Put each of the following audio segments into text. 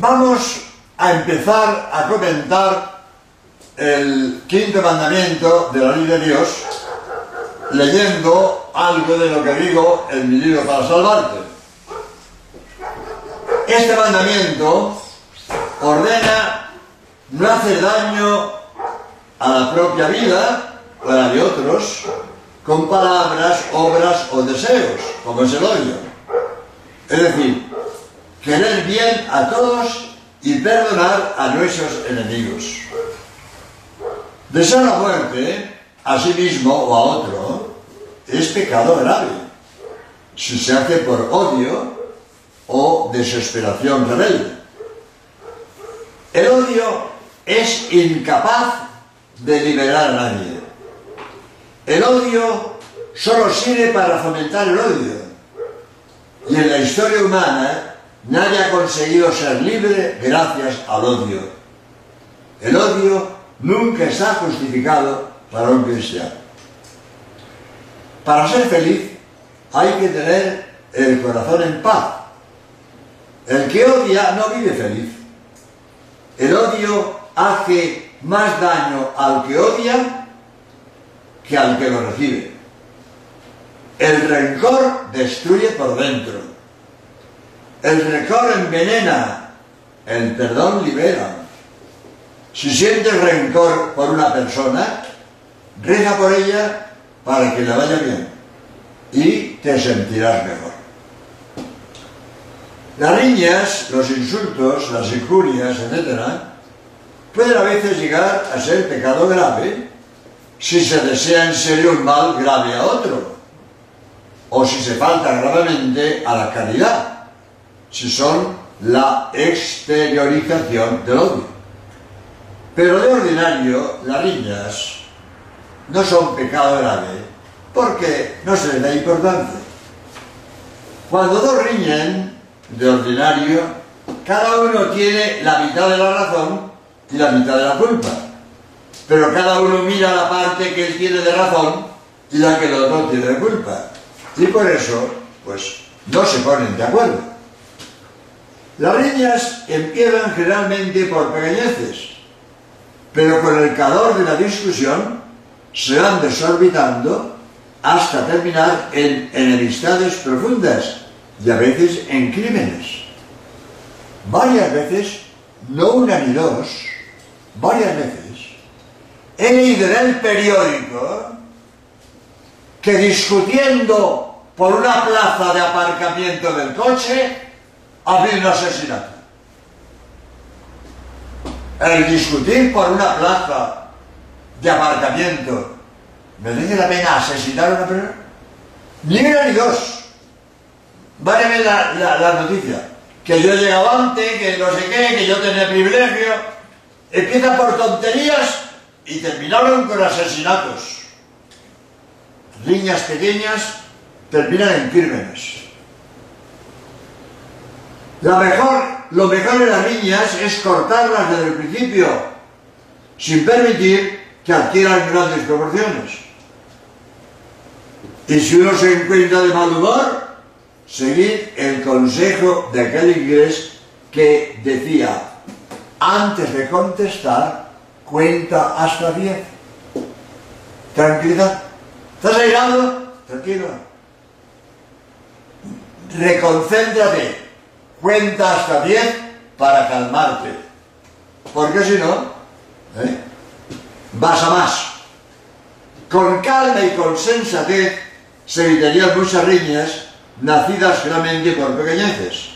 Vamos a empezar a comentar el quinto mandamiento de la ley de Dios leyendo algo de lo que digo en mi libro para salvarte. Este mandamiento ordena no hacer daño a la propia vida o a la de otros con palabras, obras o deseos, como es el odio. Es decir, querer bien a todos y perdonar a nuestros enemigos. Desear la muerte a sí mismo o a otro es pecado grave si se hace por odio o desesperación rebelde. El odio es incapaz de liberar a nadie. El odio solo sirve para fomentar el odio. Y en la historia humana nadie ha conseguido ser libre gracias al odio. El odio nunca está justificado para un cristiano. Para ser feliz hay que tener el corazón en paz. El que odia no vive feliz. El odio hace más daño al que odia que al que lo recibe. El rencor destruye por dentro. El rencor envenena. El perdón libera. Si sientes rencor por una persona, reza por ella para que le vaya bien y te sentirás mejor. Las riñas, los insultos, las injurias, etc., pueden a veces llegar a ser pecado grave si se desea en serio un mal grave a otro, o si se falta gravemente a la caridad, si son la exteriorización del odio. Pero de ordinario, las riñas no son pecado grave porque no se les da importancia. Cuando dos riñen, de ordinario, cada uno tiene la mitad de la razón y la mitad de la culpa. Pero cada uno mira la parte que él tiene de razón y la que el otro tiene de culpa. Y por eso, pues, no se ponen de acuerdo. Las riñas empiezan generalmente por pequeñeces, pero con el calor de la discusión se van desorbitando hasta terminar en enemistades profundas y a veces en crímenes. Varias veces, no una ni dos, varias veces, he leído en el periódico que discutiendo por una plaza de aparcamiento del coche ha habido un asesinato. El discutir por una plaza de aparcamiento merece la pena asesinar a una persona. Ni una ni dos. Vale la, la, noticia. Que yo he llegado antes, que no sé qué, que yo tenía privilegio. Empieza por tonterías y terminaron con asesinatos. Riñas pequeñas terminan en crímenes. La mejor, lo mejor de las riñas es cortarlas desde el principio, sin permitir que adquieran grandes proporciones. Y si uno se encuentra de mal humor, seguir el consejo de aquel inglés que decía, antes de contestar, cuenta hasta diez. Tranquilidad. ¿Estás airado? Tranquilo. Reconcéntrate. Cuenta hasta diez para calmarte. Porque si no, ¿eh? vas a más. Con calma y con sensatez se evitarían muchas riñas nacidas realmente por pequeñeces.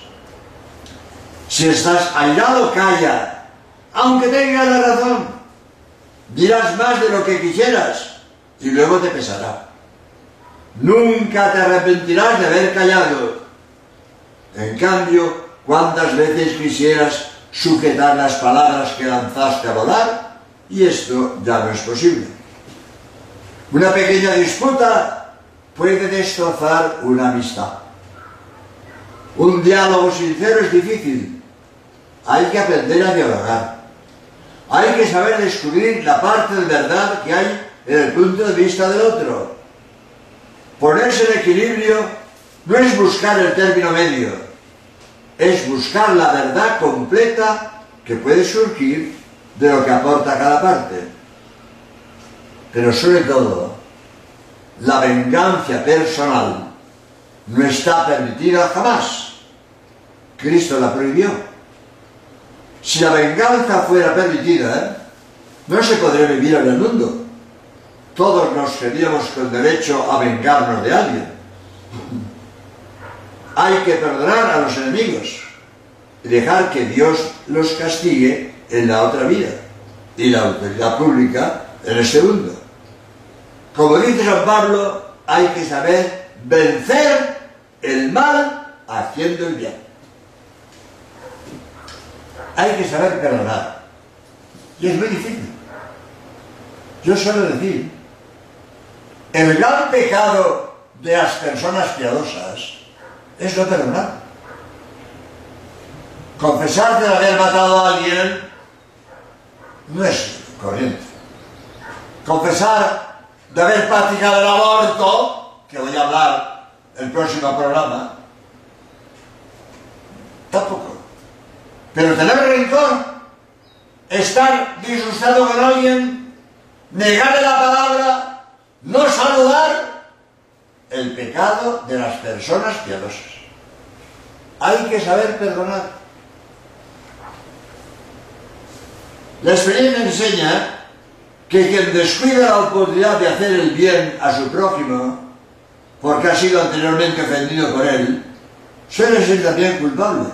Si estás airado, calla, aunque tengas la razón. Dirás más de lo que quisieras y luego te pesará. Nunca te arrepentirás de haber callado. En cambio, ¿cuántas veces quisieras sujetar las palabras que lanzaste a volar? Y esto ya no es posible. Una pequeña disputa puede destrozar una amistad. Un diálogo sincero es difícil. Hay que aprender a dialogar. Hay que saber descubrir la parte de verdad que hay en el punto de vista del otro. Ponerse en equilibrio no es buscar el término medio, es buscar la verdad completa que puede surgir de lo que aporta cada parte. Pero sobre todo, la venganza personal no está permitida jamás. Cristo la prohibió. Si la venganza fuera permitida, no se podría vivir en el mundo. Todos nos queríamos con derecho a vengarnos de alguien. Hay que perdonar a los enemigos y dejar que Dios los castigue en la otra vida y la autoridad pública en el segundo. Como dice San Pablo, hay que saber vencer el mal haciendo el bien. Hay que saber perdonar. Y es muy difícil. Yo suelo decir, el gran pecado de las personas piadosas es no perdonar. Confesar de haber matado a alguien no es corriente. Confesar de haber practicado el aborto, que voy a hablar el próximo programa, tampoco. Pero tener rencor, estar disgustado con alguien, negarle la palabra, no saludar, el pecado de las personas piadosas. Hay que saber perdonar. La experiencia enseña que quien descuida la oportunidad de hacer el bien a su prójimo, porque ha sido anteriormente ofendido por él, suele ser también culpable.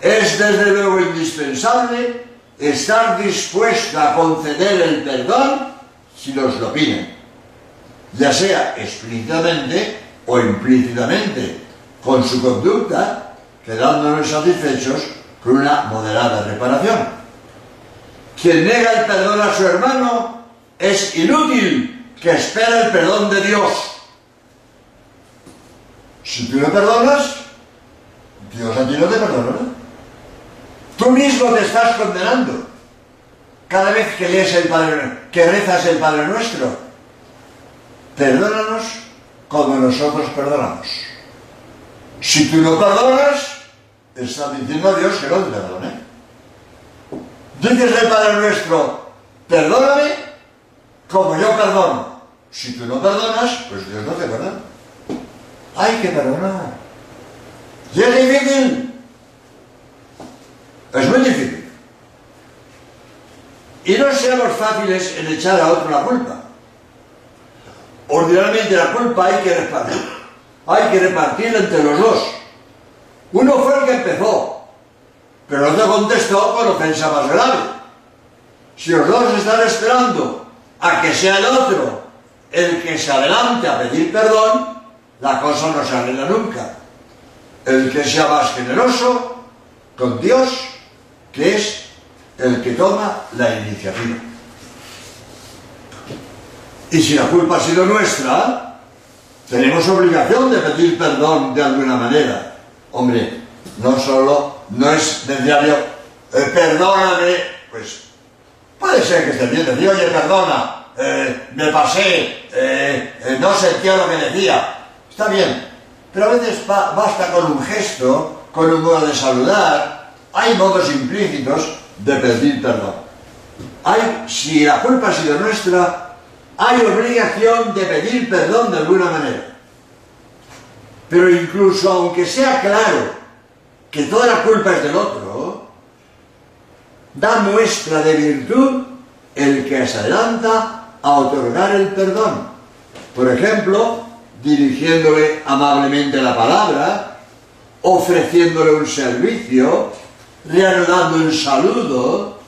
Es desde luego indispensable estar dispuesto a conceder el perdón si nos lo piden, ya sea explícitamente o implícitamente, con su conducta, quedándonos satisfechos con una moderada reparación. Quien nega el perdón a su hermano es inútil que espera el perdón de Dios. Si tú no perdonas, Dios a ti no te perdona. Tú mismo te estás condenando. Cada vez que lees el Padre, que rezas el Padre Nuestro, perdónanos como nosotros perdonamos. Si tú no perdonas, estás diciendo a Dios que no te perdone. Dices el Padre Nuestro, perdóname como yo perdono. Si tú no perdonas, pues Dios no te perdona. Hay que perdonar. Y es difícil. Es muy difícil. Y no seamos fáciles en echar a otro la culpa. Ordinariamente la culpa hay que repartir. Hay que repartirla entre los dos. Uno fue el que empezó, pero no te contestó con ofensa más grave. Si los dos están esperando a que sea el otro el que se adelante a pedir perdón, la cosa no se arregla nunca. El que sea más generoso con Dios, que es el que toma la iniciativa. Y si la culpa ha sido nuestra, tenemos obligación de pedir perdón de alguna manera. Hombre, no solo no es necesario, eh, perdóname, pues puede ser que esté bien decir, oye, perdona, eh, me pasé, eh, no sentía lo que decía, está bien, pero a veces basta con un gesto, con un modo de saludar, hay modos implícitos de pedir perdón. Hay, si la culpa ha sido nuestra, hay obligación de pedir perdón de alguna manera. Pero incluso aunque sea claro que toda la culpa es del otro, da muestra de virtud el que se adelanta a otorgar el perdón. Por ejemplo, dirigiéndole amablemente la palabra, ofreciéndole un servicio, reanudando un saludo,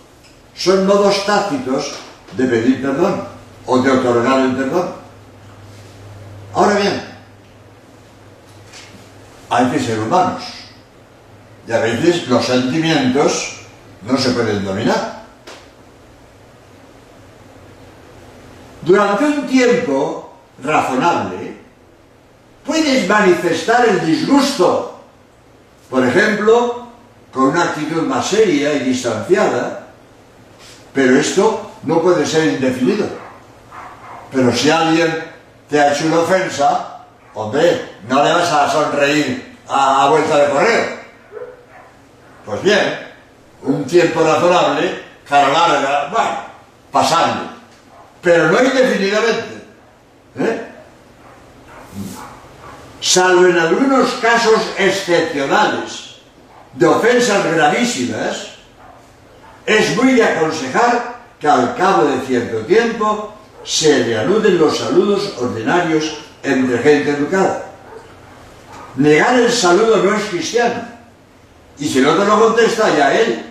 son modos tácitos de pedir perdón o de otorgar el perdón. Ahora bien, hay que ser humanos y a veces los sentimientos no se pueden dominar. Durante un tiempo razonable, puedes manifestar el disgusto, por ejemplo, con una actitud más seria y distanciada, pero esto no puede ser indefinido. Pero si alguien te ha hecho una ofensa, hombre, no le vas a sonreír a, vuelta de correo Pues bien, un tiempo razonable, cara larga, bueno, pasable, pero no indefinidamente. ¿eh? Salvo en algunos casos excepcionales de ofensas gravísimas, es muy de aconsejar que al cabo de cierto tiempo se reanuden los saludos ordinarios entre gente educada. Negar el saludo no es cristiano. Y si el otro no contesta, ya él.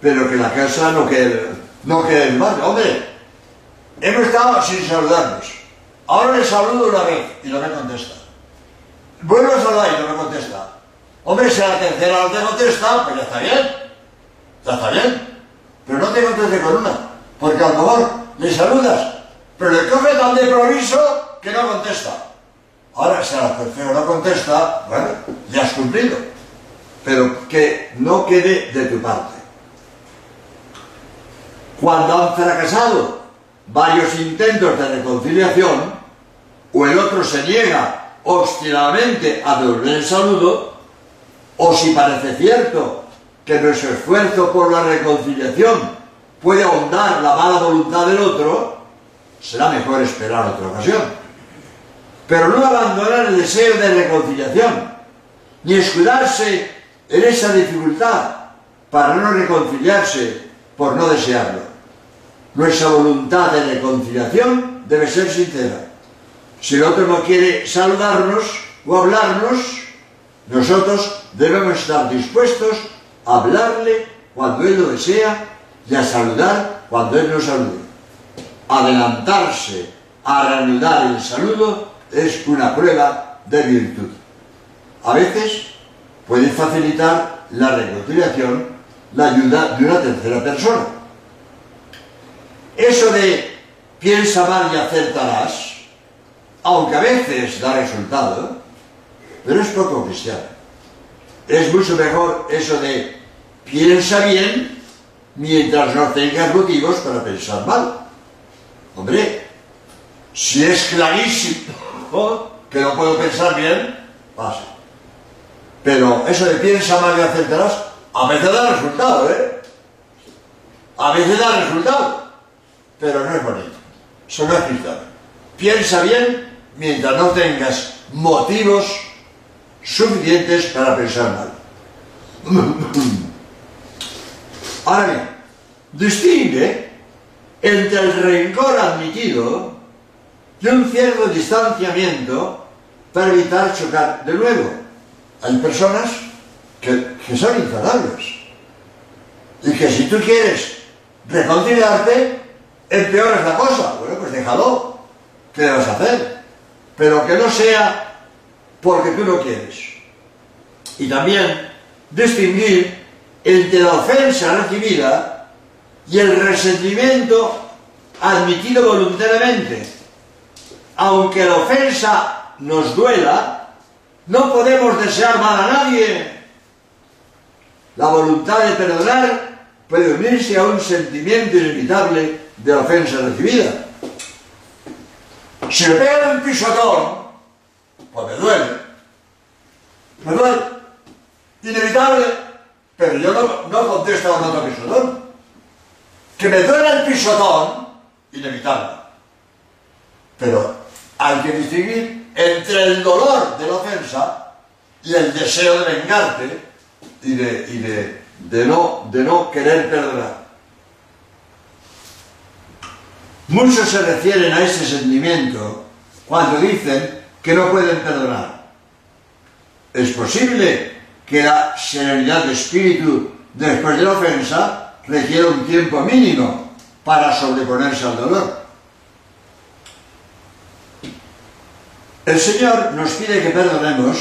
Pero que la casa no quede, no quede en mal. Hombre, hemos estado sin saludarnos. Ahora le saludo una vez y no me contesta. Vuelvo a saludar y no me contesta. Hombre, si a la tercera no te contesta, pues ya está bien. Ya está bien. Pero no te conteste con una. Porque a lo mejor le saludas, pero le coge tan de proviso que no contesta. Ahora, si a la tercera no contesta, bueno, ya has cumplido. Pero que no quede de tu parte. Cuando han fracasado varios intentos de reconciliación, o el otro se niega obstinadamente a devolver el saludo, o si parece cierto que nuestro esfuerzo por la reconciliación puede ahondar la mala voluntad del otro, será mejor esperar otra ocasión. Pero no abandonar el deseo de reconciliación, ni escudarse en esa dificultad para no reconciliarse por no desearlo. Nuestra voluntad de reconciliación debe ser sincera. Si el otro no quiere saludarnos o hablarnos, nosotros debemos estar dispuestos a hablarle cuando él lo desea y a saludar cuando él nos salude. Adelantarse a reanudar el saludo es una prueba de virtud. A veces puede facilitar la reconciliación la ayuda de una tercera persona. Eso de piensa mal y acertarás, aunque a veces da resultado, pero es poco cristiano. Es mucho mejor eso de piensa bien mientras no tengas motivos para pensar mal. Hombre, si es clarísimo que no puedo pensar bien, pasa. Pero eso de piensa mal y acertarás, a veces da resultado, ¿eh? A veces da resultado, pero no es bonito. Eso no es cristiano. Piensa bien mientras no tengas motivos suficientes para pensar mal. Ahora bien, distingue entre el rencor admitido y un cierto distanciamiento para evitar chocar de nuevo. Hay personas que, son infalables y que si tú quieres reconciliarte, empeoras la cosa. Bueno, pues déjalo. ¿Qué vas a hacer? Pero que no sea porque tú no quieres. Y también distinguir entre la ofensa recibida y el resentimiento admitido voluntariamente. Aunque la ofensa nos duela, no podemos desear mal a nadie. La voluntad de perdonar puede unirse a un sentimiento inevitable de ofensa recibida. Si me pegan un pisotón, pues me duele. Me duele. Inevitable pero yo no, no contesto a otro pisotón. Que me duele el pisotón, inevitable. Pero hay que distinguir entre el dolor de la ofensa y el deseo de vengarte y de, no, de no querer perdonar. Muchos se refieren a ese sentimiento cuando dicen que no pueden perdonar. Es posible que la serenidad de espíritu después de la ofensa requiere un tiempo mínimo para sobreponerse al dolor. El Señor nos pide que perdonemos,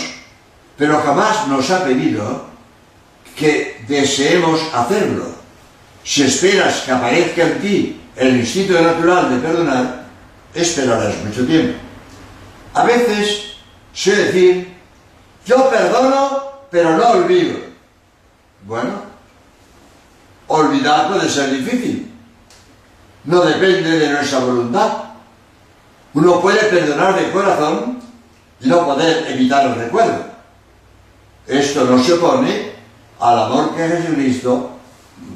pero jamás nos ha pedido que deseemos hacerlo. Si esperas que aparezca en ti el instinto natural de perdonar, esperarás mucho tiempo. A veces sé decir, yo perdono pero no olvido. Bueno, olvidar puede ser difícil. No depende de nuestra voluntad. Uno puede perdonar de corazón y no poder evitar el recuerdo. Esto no se opone al amor que Jesucristo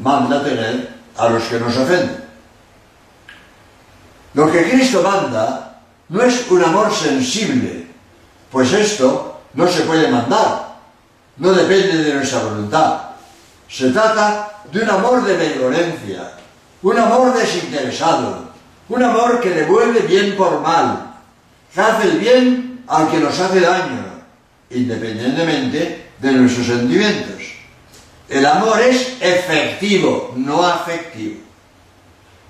manda tener a los que nos ofenden. Lo que Cristo manda no es un amor sensible, pues esto no se puede mandar, no depende de nuestra voluntad. Se trata de un amor de benevolencia, un amor desinteresado, un amor que devuelve bien por mal, que hace el bien al que nos hace daño, independientemente de nuestros sentimientos. El amor es efectivo, no afectivo.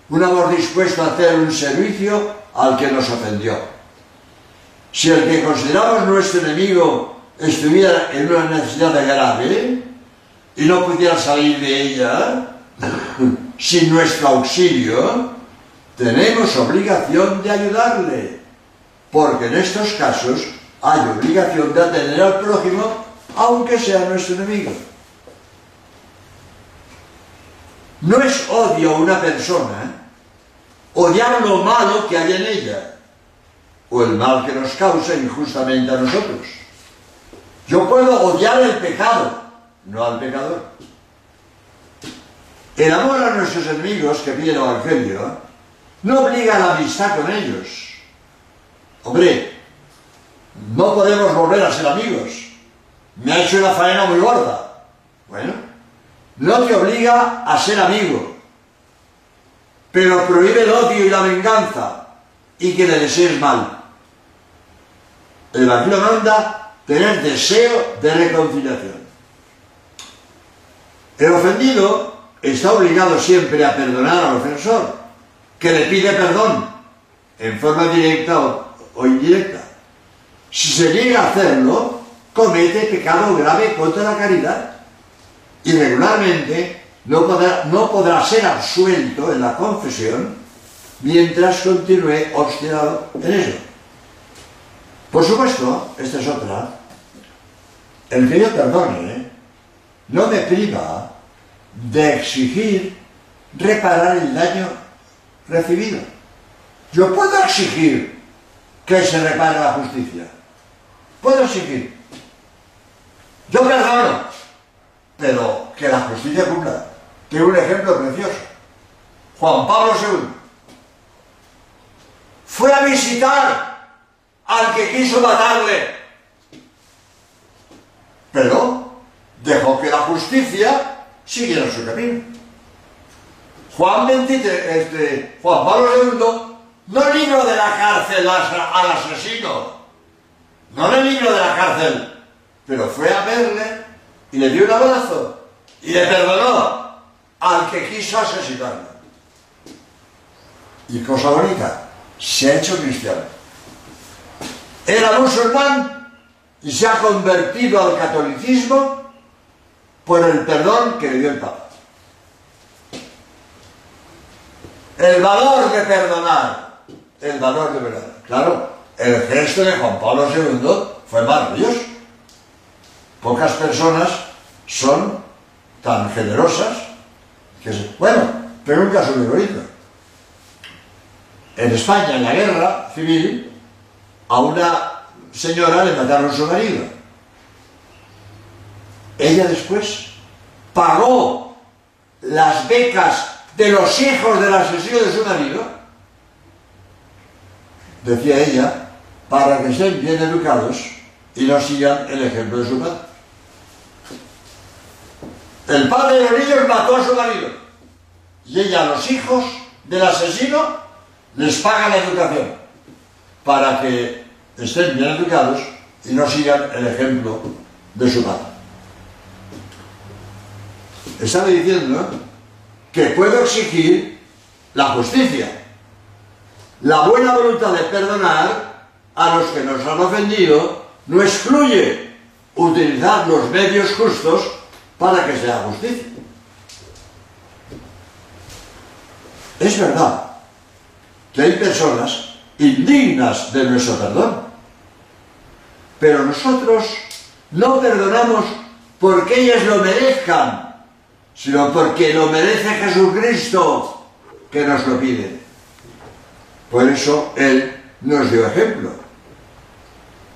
Un amor dispuesto a hacer un servicio al que nos ofendió. Si el que consideramos nuestro enemigo estuviera en una necesidad grave y no pudiera salir de ella sin nuestro auxilio, tenemos obligación de ayudarle, porque en estos casos hay obligación de atender al prójimo, aunque sea nuestro enemigo. No es odio a una persona, odiar lo malo que hay en ella, o el mal que nos causa injustamente a nosotros. Yo puedo odiar el pecado, no al pecador. El amor a nuestros enemigos que pide el Evangelio no obliga a la amistad con ellos. Hombre, no podemos volver a ser amigos. Me ha hecho una faena muy gorda. Bueno, no te obliga a ser amigo, pero prohíbe el odio y la venganza y que le desees mal. El Evangelio manda tener deseo de reconciliación. El ofendido está obligado siempre a perdonar al ofensor, que le pide perdón, en forma directa o, indirecta. Si se llega a hacerlo, comete pecado grave contra la caridad y regularmente no podrá, no podrá ser absuelto en la confesión mientras continúe obstinado en ello. Por supuesto, esta es otra, el que yo perdone no me priva de exigir reparar el daño recibido. Yo puedo exigir que se repare la justicia. Puedo exigir. Yo perdono, pero que la justicia cumpla. Tengo un ejemplo precioso. Juan Pablo II fue a visitar al que quiso matarle, pero dejó que la justicia siguieron su camino. Juan 23, este, Juan Pablo II no libró de la cárcel al asesino, no le libró de la cárcel, pero fue a verle y le dio un abrazo y le perdonó al que quiso asesinarlo. Y cosa bonita, se ha hecho cristiano. Era musulmán y se ha convertido al catolicismo por el perdón que le dio el Papa. El valor de perdonar, el valor de perdonar. Claro, el gesto de Juan Pablo II fue maravilloso. Pocas personas son tan generosas que Bueno, pero un caso bonito. En España, en la guerra civil, a una señora le mataron su marido ella después pagó las becas de los hijos del asesino de su marido, decía ella, para que estén bien educados y no sigan el ejemplo de su padre. El padre de los niños mató a su marido y ella a los hijos del asesino les paga la educación para que estén bien educados y no sigan el ejemplo de su padre estaba diciendo que puedo exigir la justicia, la buena voluntad de perdonar a los que nos han ofendido no excluye utilizar los medios justos para que sea justicia. Es verdad que hay personas indignas de nuestro perdón, pero nosotros no perdonamos porque ellas lo merezcan, sino porque lo merece Jesucristo que nos lo pide. Por eso Él nos dio ejemplo.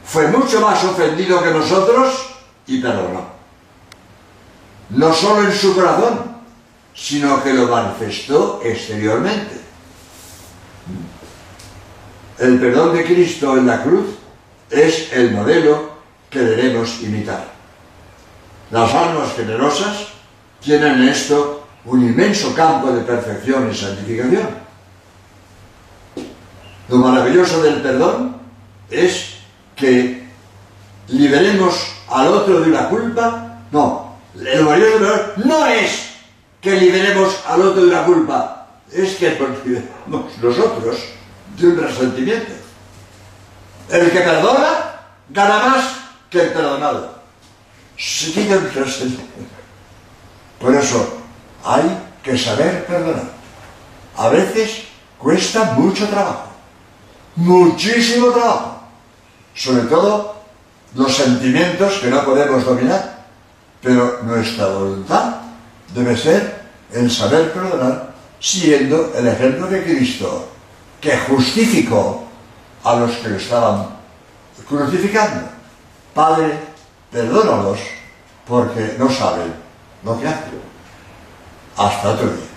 Fue mucho más ofendido que nosotros y perdonó. no solo en su corazón, sino que lo manifestó exteriormente. El perdón de Cristo en la cruz es el modelo que debemos imitar. Las almas generosas tienen en esto un inmenso campo de perfección y santificación. Lo maravilloso del perdón es que liberemos al otro de una culpa. No, lo maravilloso del perdón no es que liberemos al otro de una culpa, es que liberemos nosotros de un resentimiento. El que perdona gana más que el perdonado. Se el resentimiento. Por eso hay que saber perdonar. A veces cuesta mucho trabajo, muchísimo trabajo. Sobre todo los sentimientos que no podemos dominar. Pero nuestra voluntad debe ser el saber perdonar siendo el ejemplo de Cristo que justificó a los que le estaban crucificando. Padre, perdónalos porque no saben lo que hacen. Hasta otro día.